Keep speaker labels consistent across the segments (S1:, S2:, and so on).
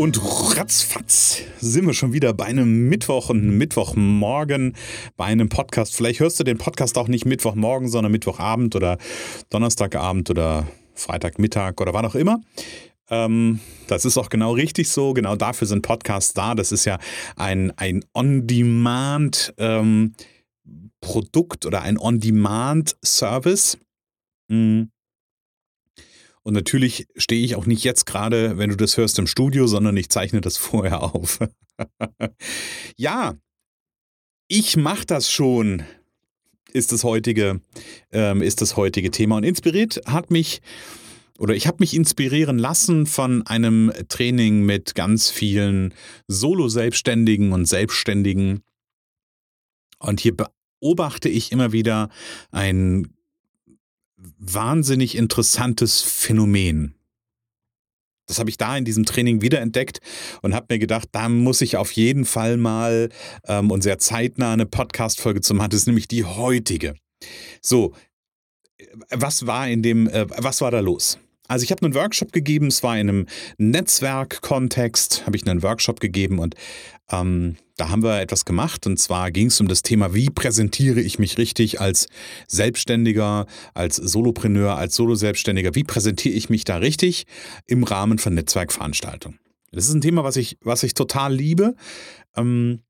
S1: Und ratzfatz sind wir schon wieder bei einem Mittwoch und Mittwochmorgen bei einem Podcast. Vielleicht hörst du den Podcast auch nicht Mittwochmorgen, sondern Mittwochabend oder Donnerstagabend oder Freitagmittag oder wann auch immer. Ähm, das ist auch genau richtig so. Genau dafür sind Podcasts da. Das ist ja ein, ein On-Demand-Produkt ähm, oder ein On-Demand-Service. Mhm. Und natürlich stehe ich auch nicht jetzt gerade, wenn du das hörst, im Studio, sondern ich zeichne das vorher auf. ja, ich mache das schon ist das heutige, ähm, ist das heutige Thema. Und inspiriert hat mich, oder ich habe mich inspirieren lassen von einem Training mit ganz vielen Solo-Selbstständigen und Selbstständigen. Und hier beobachte ich immer wieder ein wahnsinnig interessantes Phänomen. Das habe ich da in diesem Training wiederentdeckt und habe mir gedacht, da muss ich auf jeden Fall mal ähm, und sehr zeitnah eine Podcast-Folge zu machen. Das ist nämlich die heutige. So, was war in dem, äh, was war da los? Also ich habe einen Workshop gegeben, es war in einem Netzwerk-Kontext, habe ich einen Workshop gegeben und ähm, da haben wir etwas gemacht und zwar ging es um das Thema, wie präsentiere ich mich richtig als Selbstständiger, als Solopreneur, als Solo-Selbstständiger, wie präsentiere ich mich da richtig im Rahmen von Netzwerkveranstaltungen. Das ist ein Thema, was ich, was ich total liebe. Ähm,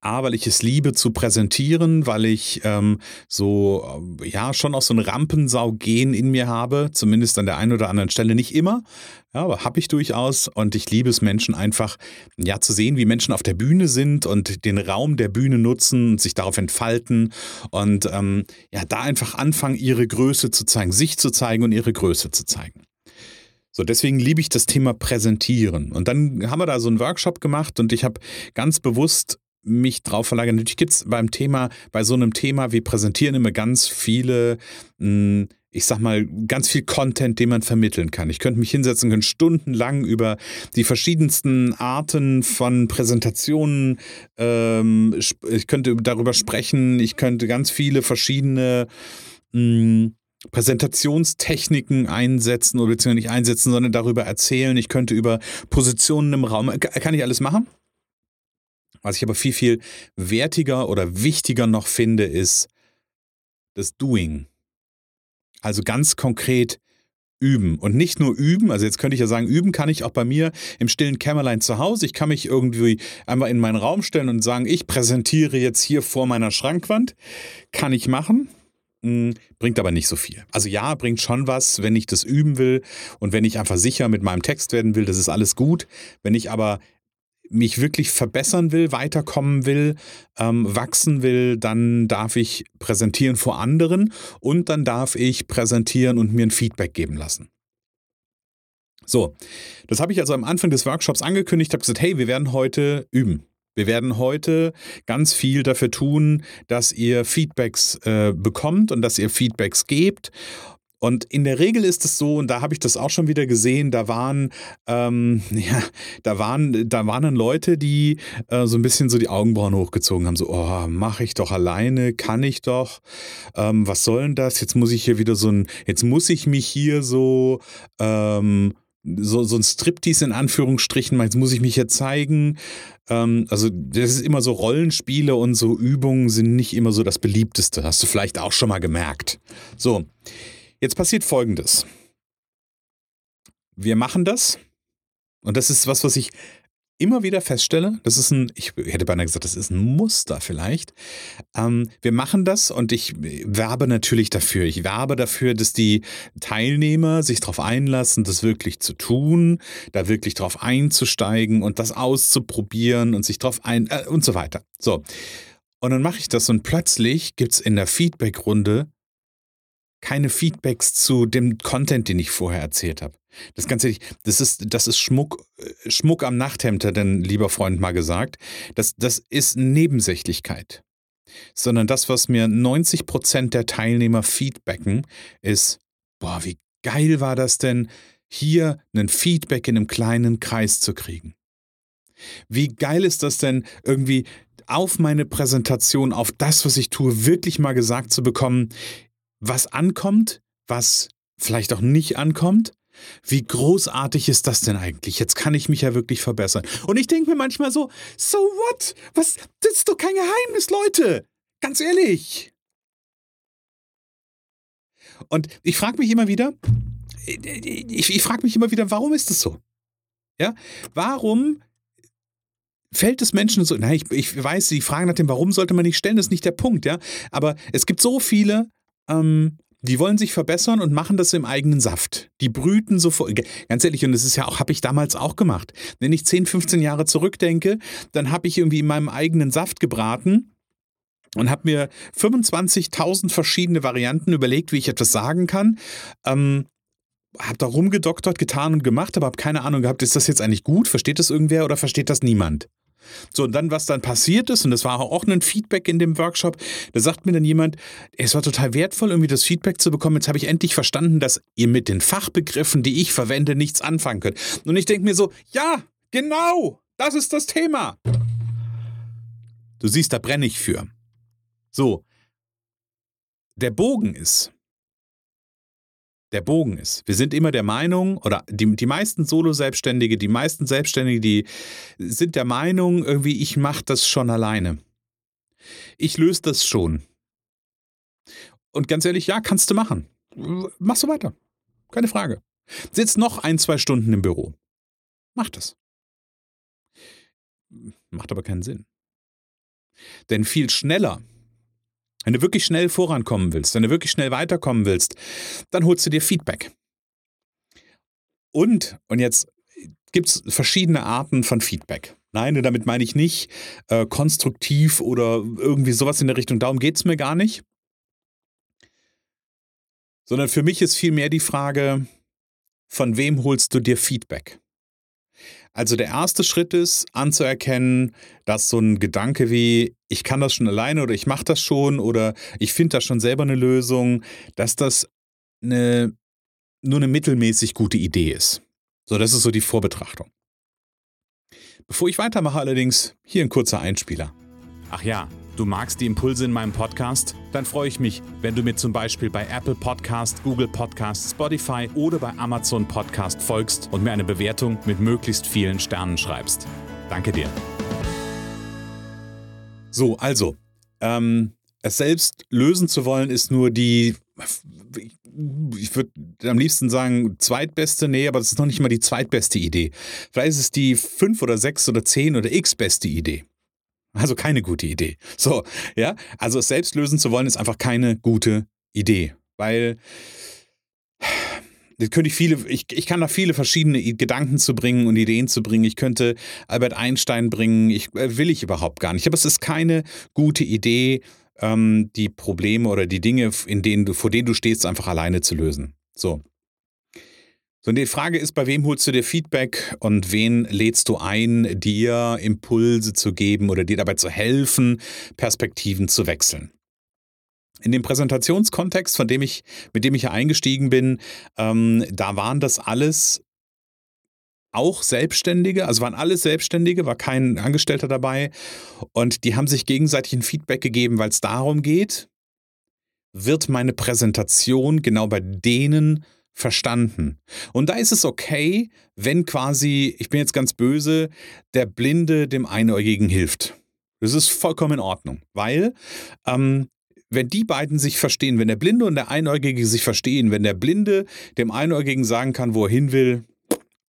S1: A, weil ich es liebe zu präsentieren, weil ich ähm, so, äh, ja, schon auch so ein Rampensau-Gen in mir habe, zumindest an der einen oder anderen Stelle, nicht immer, ja, aber habe ich durchaus und ich liebe es, Menschen einfach, ja, zu sehen, wie Menschen auf der Bühne sind und den Raum der Bühne nutzen und sich darauf entfalten und ähm, ja, da einfach anfangen, ihre Größe zu zeigen, sich zu zeigen und ihre Größe zu zeigen. So, deswegen liebe ich das Thema Präsentieren. Und dann haben wir da so einen Workshop gemacht und ich habe ganz bewusst mich drauf verlagern. Natürlich gibt es beim Thema, bei so einem Thema, wir präsentieren immer ganz viele, hm, ich sag mal, ganz viel Content, den man vermitteln kann. Ich könnte mich hinsetzen können, stundenlang über die verschiedensten Arten von Präsentationen, ähm, ich könnte darüber sprechen, ich könnte ganz viele verschiedene hm, Präsentationstechniken einsetzen oder beziehungsweise nicht einsetzen, sondern darüber erzählen. Ich könnte über Positionen im Raum, kann ich alles machen? Was ich aber viel, viel wertiger oder wichtiger noch finde, ist das Doing. Also ganz konkret üben. Und nicht nur üben, also jetzt könnte ich ja sagen, üben kann ich auch bei mir im stillen Kämmerlein zu Hause. Ich kann mich irgendwie einmal in meinen Raum stellen und sagen, ich präsentiere jetzt hier vor meiner Schrankwand. Kann ich machen. Hm, bringt aber nicht so viel. Also ja, bringt schon was, wenn ich das üben will und wenn ich einfach sicher mit meinem Text werden will, das ist alles gut. Wenn ich aber mich wirklich verbessern will, weiterkommen will, ähm, wachsen will, dann darf ich präsentieren vor anderen und dann darf ich präsentieren und mir ein Feedback geben lassen. So, das habe ich also am Anfang des Workshops angekündigt, habe gesagt, hey, wir werden heute üben. Wir werden heute ganz viel dafür tun, dass ihr Feedbacks äh, bekommt und dass ihr Feedbacks gebt. Und in der Regel ist es so, und da habe ich das auch schon wieder gesehen, da waren, ähm, ja, da waren, da waren dann Leute, die äh, so ein bisschen so die Augenbrauen hochgezogen haben, so, oh, mache ich doch alleine, kann ich doch, ähm, was soll denn das? Jetzt muss ich hier wieder so ein, jetzt muss ich mich hier so, ähm, so, so ein Striptease in Anführungsstrichen, jetzt muss ich mich hier zeigen. Ähm, also, das ist immer so Rollenspiele und so Übungen sind nicht immer so das beliebteste. Hast du vielleicht auch schon mal gemerkt. So. Jetzt passiert Folgendes. Wir machen das und das ist was, was ich immer wieder feststelle, das ist ein, ich hätte beinahe gesagt, das ist ein Muster vielleicht. Ähm, wir machen das und ich werbe natürlich dafür. Ich werbe dafür, dass die Teilnehmer sich darauf einlassen, das wirklich zu tun, da wirklich drauf einzusteigen und das auszuprobieren und sich drauf ein äh, und so weiter. So. Und dann mache ich das und plötzlich gibt es in der Feedback-Runde keine Feedbacks zu dem Content, den ich vorher erzählt habe. Das ganz ehrlich, das ist, das ist Schmuck, äh, Schmuck am Nachthemd, hat ein lieber Freund mal gesagt. Das, das ist Nebensächlichkeit. Sondern das, was mir 90 Prozent der Teilnehmer feedbacken, ist, boah, wie geil war das denn, hier einen Feedback in einem kleinen Kreis zu kriegen. Wie geil ist das denn, irgendwie auf meine Präsentation, auf das, was ich tue, wirklich mal gesagt zu bekommen, was ankommt, was vielleicht auch nicht ankommt wie großartig ist das denn eigentlich? Jetzt kann ich mich ja wirklich verbessern. Und ich denke mir manchmal so, so what? Was? Das ist doch kein Geheimnis, Leute. Ganz ehrlich. Und ich frage mich immer wieder, ich, ich frage mich immer wieder, warum ist das so? Ja, warum fällt es Menschen so? Nein, ich, ich weiß, die Frage nach dem Warum sollte man nicht stellen, das ist nicht der Punkt, ja. Aber es gibt so viele ähm, die wollen sich verbessern und machen das im eigenen Saft. Die brüten sofort. Ganz ehrlich, und das ist ja auch, habe ich damals auch gemacht. Wenn ich 10, 15 Jahre zurückdenke, dann habe ich irgendwie in meinem eigenen Saft gebraten und habe mir 25.000 verschiedene Varianten überlegt, wie ich etwas sagen kann. Ähm, habe da rumgedoktert, getan und gemacht, aber habe keine Ahnung gehabt, ist das jetzt eigentlich gut? Versteht das irgendwer oder versteht das niemand? So, und dann, was dann passiert ist, und das war auch ein Feedback in dem Workshop, da sagt mir dann jemand, es war total wertvoll, irgendwie das Feedback zu bekommen. Jetzt habe ich endlich verstanden, dass ihr mit den Fachbegriffen, die ich verwende, nichts anfangen könnt. Und ich denke mir so, ja, genau, das ist das Thema. Du siehst, da brenne ich für. So, der Bogen ist, der Bogen ist. Wir sind immer der Meinung, oder die, die meisten Solo-Selbstständige, die meisten Selbstständige, die sind der Meinung, irgendwie, ich mache das schon alleine. Ich löse das schon. Und ganz ehrlich, ja, kannst du machen. Machst du weiter. Keine Frage. Sitz noch ein, zwei Stunden im Büro. Mach das. Macht aber keinen Sinn. Denn viel schneller wenn du wirklich schnell vorankommen willst, wenn du wirklich schnell weiterkommen willst, dann holst du dir Feedback. Und, und jetzt gibt es verschiedene Arten von Feedback. Nein, damit meine ich nicht äh, konstruktiv oder irgendwie sowas in der Richtung. Darum geht es mir gar nicht. Sondern für mich ist vielmehr die Frage, von wem holst du dir Feedback? Also der erste Schritt ist anzuerkennen, dass so ein Gedanke wie, ich kann das schon alleine oder ich mache das schon oder ich finde da schon selber eine Lösung, dass das eine, nur eine mittelmäßig gute Idee ist. So, das ist so die Vorbetrachtung. Bevor ich weitermache allerdings, hier ein kurzer Einspieler. Ach ja, Du magst die Impulse in meinem Podcast? Dann freue ich mich, wenn du mir zum Beispiel bei Apple Podcast, Google Podcast, Spotify oder bei Amazon Podcast folgst und mir eine Bewertung mit möglichst vielen Sternen schreibst. Danke dir. So, also, ähm, es selbst lösen zu wollen, ist nur die, ich würde am liebsten sagen, zweitbeste, nee, aber das ist noch nicht mal die zweitbeste Idee. Vielleicht ist es die fünf oder sechs oder zehn oder x beste Idee. Also keine gute Idee. So, ja, also es selbst lösen zu wollen, ist einfach keine gute Idee, weil könnte ich viele, ich, ich kann da viele verschiedene Gedanken zu bringen und Ideen zu bringen. Ich könnte Albert Einstein bringen, ich, äh, will ich überhaupt gar nicht. Aber es ist keine gute Idee, ähm, die Probleme oder die Dinge, in denen du, vor denen du stehst, einfach alleine zu lösen. So. So, die Frage ist, bei wem holst du dir Feedback und wen lädst du ein, dir Impulse zu geben oder dir dabei zu helfen, Perspektiven zu wechseln? In dem Präsentationskontext, von dem ich, mit dem ich hier eingestiegen bin, ähm, da waren das alles auch Selbstständige, also waren alles Selbstständige, war kein Angestellter dabei und die haben sich gegenseitig ein Feedback gegeben, weil es darum geht, wird meine Präsentation genau bei denen verstanden. Und da ist es okay, wenn quasi, ich bin jetzt ganz böse, der Blinde dem Einäugigen hilft. Das ist vollkommen in Ordnung, weil ähm, wenn die beiden sich verstehen, wenn der Blinde und der Einäugige sich verstehen, wenn der Blinde dem Einäugigen sagen kann, wo er hin will,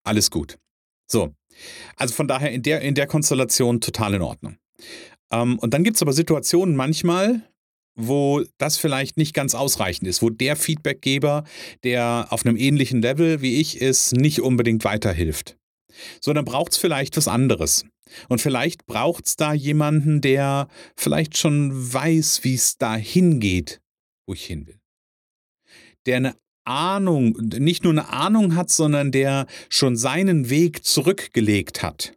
S1: alles gut. So. Also von daher in der, in der Konstellation total in Ordnung. Ähm, und dann gibt es aber Situationen manchmal, wo das vielleicht nicht ganz ausreichend ist, wo der Feedbackgeber, der auf einem ähnlichen Level wie ich ist, nicht unbedingt weiterhilft. So, dann braucht es vielleicht was anderes. Und vielleicht braucht es da jemanden, der vielleicht schon weiß, wie es da hingeht, wo ich hin will. Der eine Ahnung, nicht nur eine Ahnung hat, sondern der schon seinen Weg zurückgelegt hat.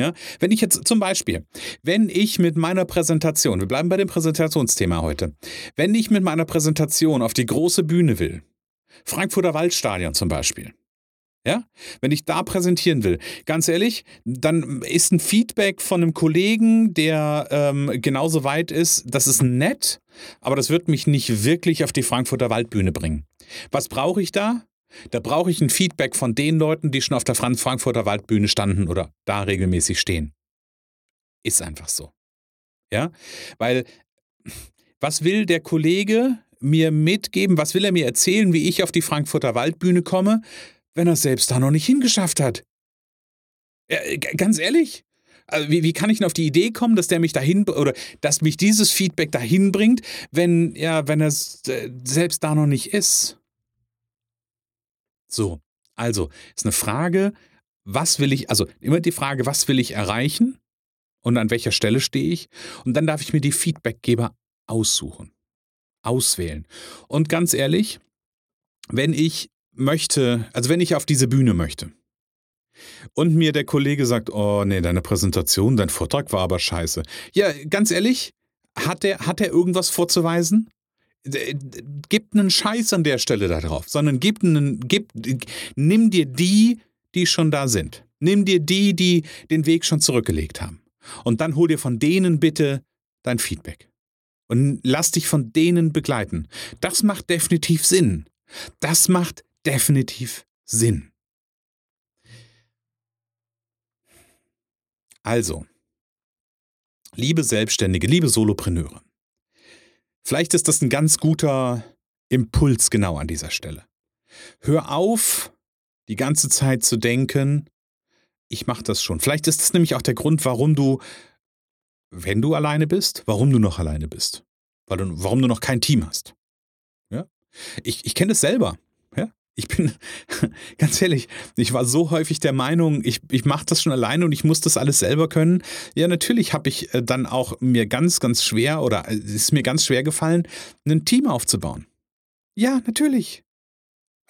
S1: Ja, wenn ich jetzt zum Beispiel, wenn ich mit meiner Präsentation, wir bleiben bei dem Präsentationsthema heute, wenn ich mit meiner Präsentation auf die große Bühne will, Frankfurter Waldstadion zum Beispiel, ja, wenn ich da präsentieren will, ganz ehrlich, dann ist ein Feedback von einem Kollegen, der ähm, genauso weit ist, das ist nett, aber das wird mich nicht wirklich auf die Frankfurter Waldbühne bringen. Was brauche ich da? Da brauche ich ein Feedback von den Leuten, die schon auf der Frankfurter Waldbühne standen oder da regelmäßig stehen. Ist einfach so. Ja, weil was will der Kollege mir mitgeben? Was will er mir erzählen, wie ich auf die Frankfurter Waldbühne komme, wenn er es selbst da noch nicht hingeschafft hat? Ja, ganz ehrlich, also wie, wie, kann ich denn auf die Idee kommen, dass der mich dahin oder dass mich dieses Feedback dahin bringt, wenn ja, wenn er äh, selbst da noch nicht ist? So, also ist eine Frage, was will ich, also immer die Frage, was will ich erreichen und an welcher Stelle stehe ich? Und dann darf ich mir die Feedbackgeber aussuchen, auswählen. Und ganz ehrlich, wenn ich möchte, also wenn ich auf diese Bühne möchte und mir der Kollege sagt, oh nee, deine Präsentation, dein Vortrag war aber scheiße. Ja, ganz ehrlich, hat er, hat er irgendwas vorzuweisen? Gib einen Scheiß an der Stelle da drauf, sondern gib einen, gib, nimm dir die, die schon da sind. Nimm dir die, die den Weg schon zurückgelegt haben. Und dann hol dir von denen bitte dein Feedback. Und lass dich von denen begleiten. Das macht definitiv Sinn. Das macht definitiv Sinn. Also, liebe Selbstständige, liebe Solopreneure, Vielleicht ist das ein ganz guter Impuls genau an dieser Stelle. Hör auf, die ganze Zeit zu denken, ich mache das schon. Vielleicht ist das nämlich auch der Grund, warum du, wenn du alleine bist, warum du noch alleine bist. Weil du, warum du noch kein Team hast. Ja? Ich, ich kenne das selber. Ich bin, ganz ehrlich, ich war so häufig der Meinung, ich, ich mache das schon alleine und ich muss das alles selber können. Ja, natürlich habe ich äh, dann auch mir ganz, ganz schwer oder äh, es ist mir ganz schwer gefallen, ein Team aufzubauen. Ja, natürlich.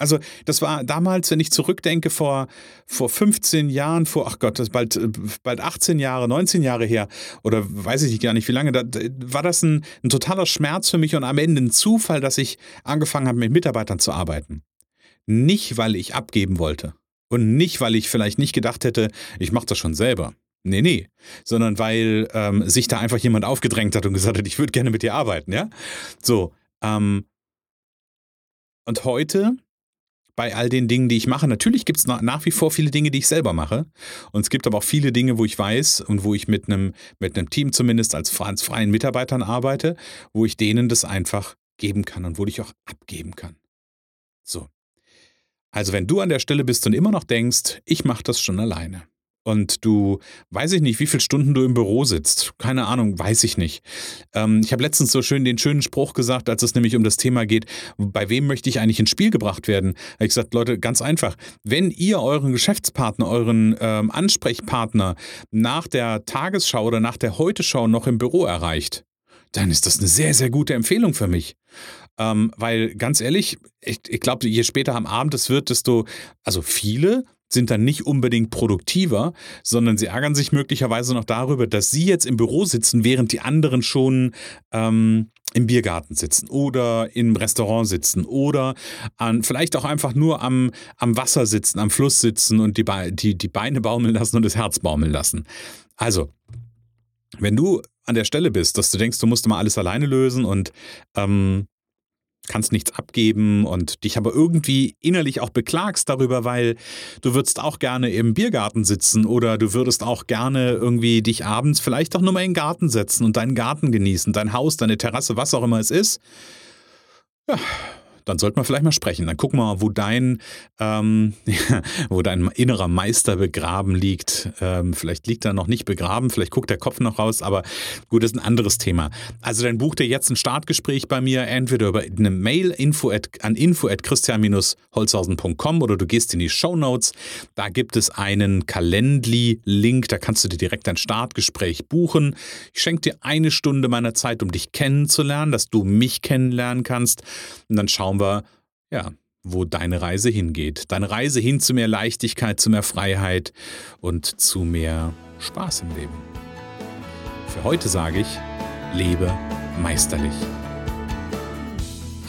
S1: Also das war damals, wenn ich zurückdenke, vor, vor 15 Jahren, vor, ach Gott, das ist bald, äh, bald 18 Jahre, 19 Jahre her oder weiß ich gar nicht wie lange, da, war das ein, ein totaler Schmerz für mich und am Ende ein Zufall, dass ich angefangen habe, mit Mitarbeitern zu arbeiten. Nicht, weil ich abgeben wollte. Und nicht, weil ich vielleicht nicht gedacht hätte, ich mache das schon selber. Nee, nee. Sondern weil ähm, sich da einfach jemand aufgedrängt hat und gesagt hat, ich würde gerne mit dir arbeiten, ja? So. Ähm, und heute, bei all den Dingen, die ich mache, natürlich gibt es nach, nach, wie vor viele Dinge, die ich selber mache. Und es gibt aber auch viele Dinge, wo ich weiß und wo ich mit einem, mit Team zumindest als, als freien Mitarbeitern arbeite, wo ich denen das einfach geben kann und wo ich auch abgeben kann. So. Also wenn du an der Stelle bist und immer noch denkst, ich mache das schon alleine. Und du, weiß ich nicht, wie viele Stunden du im Büro sitzt. Keine Ahnung, weiß ich nicht. Ähm, ich habe letztens so schön den schönen Spruch gesagt, als es nämlich um das Thema geht, bei wem möchte ich eigentlich ins Spiel gebracht werden? Habe ich gesagt, Leute, ganz einfach. Wenn ihr euren Geschäftspartner, euren ähm, Ansprechpartner nach der Tagesschau oder nach der Heute-Schau noch im Büro erreicht, dann ist das eine sehr, sehr gute Empfehlung für mich. Ähm, weil ganz ehrlich, ich, ich glaube, je später am Abend es wird, desto, also viele sind dann nicht unbedingt produktiver, sondern sie ärgern sich möglicherweise noch darüber, dass sie jetzt im Büro sitzen, während die anderen schon ähm, im Biergarten sitzen oder im Restaurant sitzen oder an, vielleicht auch einfach nur am, am Wasser sitzen, am Fluss sitzen und die, die, die Beine baumeln lassen und das Herz baumeln lassen. Also, wenn du an der Stelle bist, dass du denkst, du musst mal alles alleine lösen und ähm, kannst nichts abgeben und dich aber irgendwie innerlich auch beklagst darüber, weil du würdest auch gerne im Biergarten sitzen oder du würdest auch gerne irgendwie dich abends vielleicht auch nur mal in den Garten setzen und deinen Garten genießen, dein Haus, deine Terrasse, was auch immer es ist. Ja, dann sollte man vielleicht mal sprechen. Dann guck mal, wo dein, ähm, wo dein innerer Meister begraben liegt. Ähm, vielleicht liegt er noch nicht begraben, vielleicht guckt der Kopf noch raus, aber gut, das ist ein anderes Thema. Also dann buch dir jetzt ein Startgespräch bei mir, entweder über eine Mail info at, an info at christian-holzhausen.com oder du gehst in die Show Notes. Da gibt es einen Calendly-Link, da kannst du dir direkt ein Startgespräch buchen. Ich schenke dir eine Stunde meiner Zeit, um dich kennenzulernen, dass du mich kennenlernen kannst. Und dann schauen wir, ja, wo deine Reise hingeht. Deine Reise hin zu mehr Leichtigkeit, zu mehr Freiheit und zu mehr Spaß im Leben. Für heute sage ich, lebe meisterlich.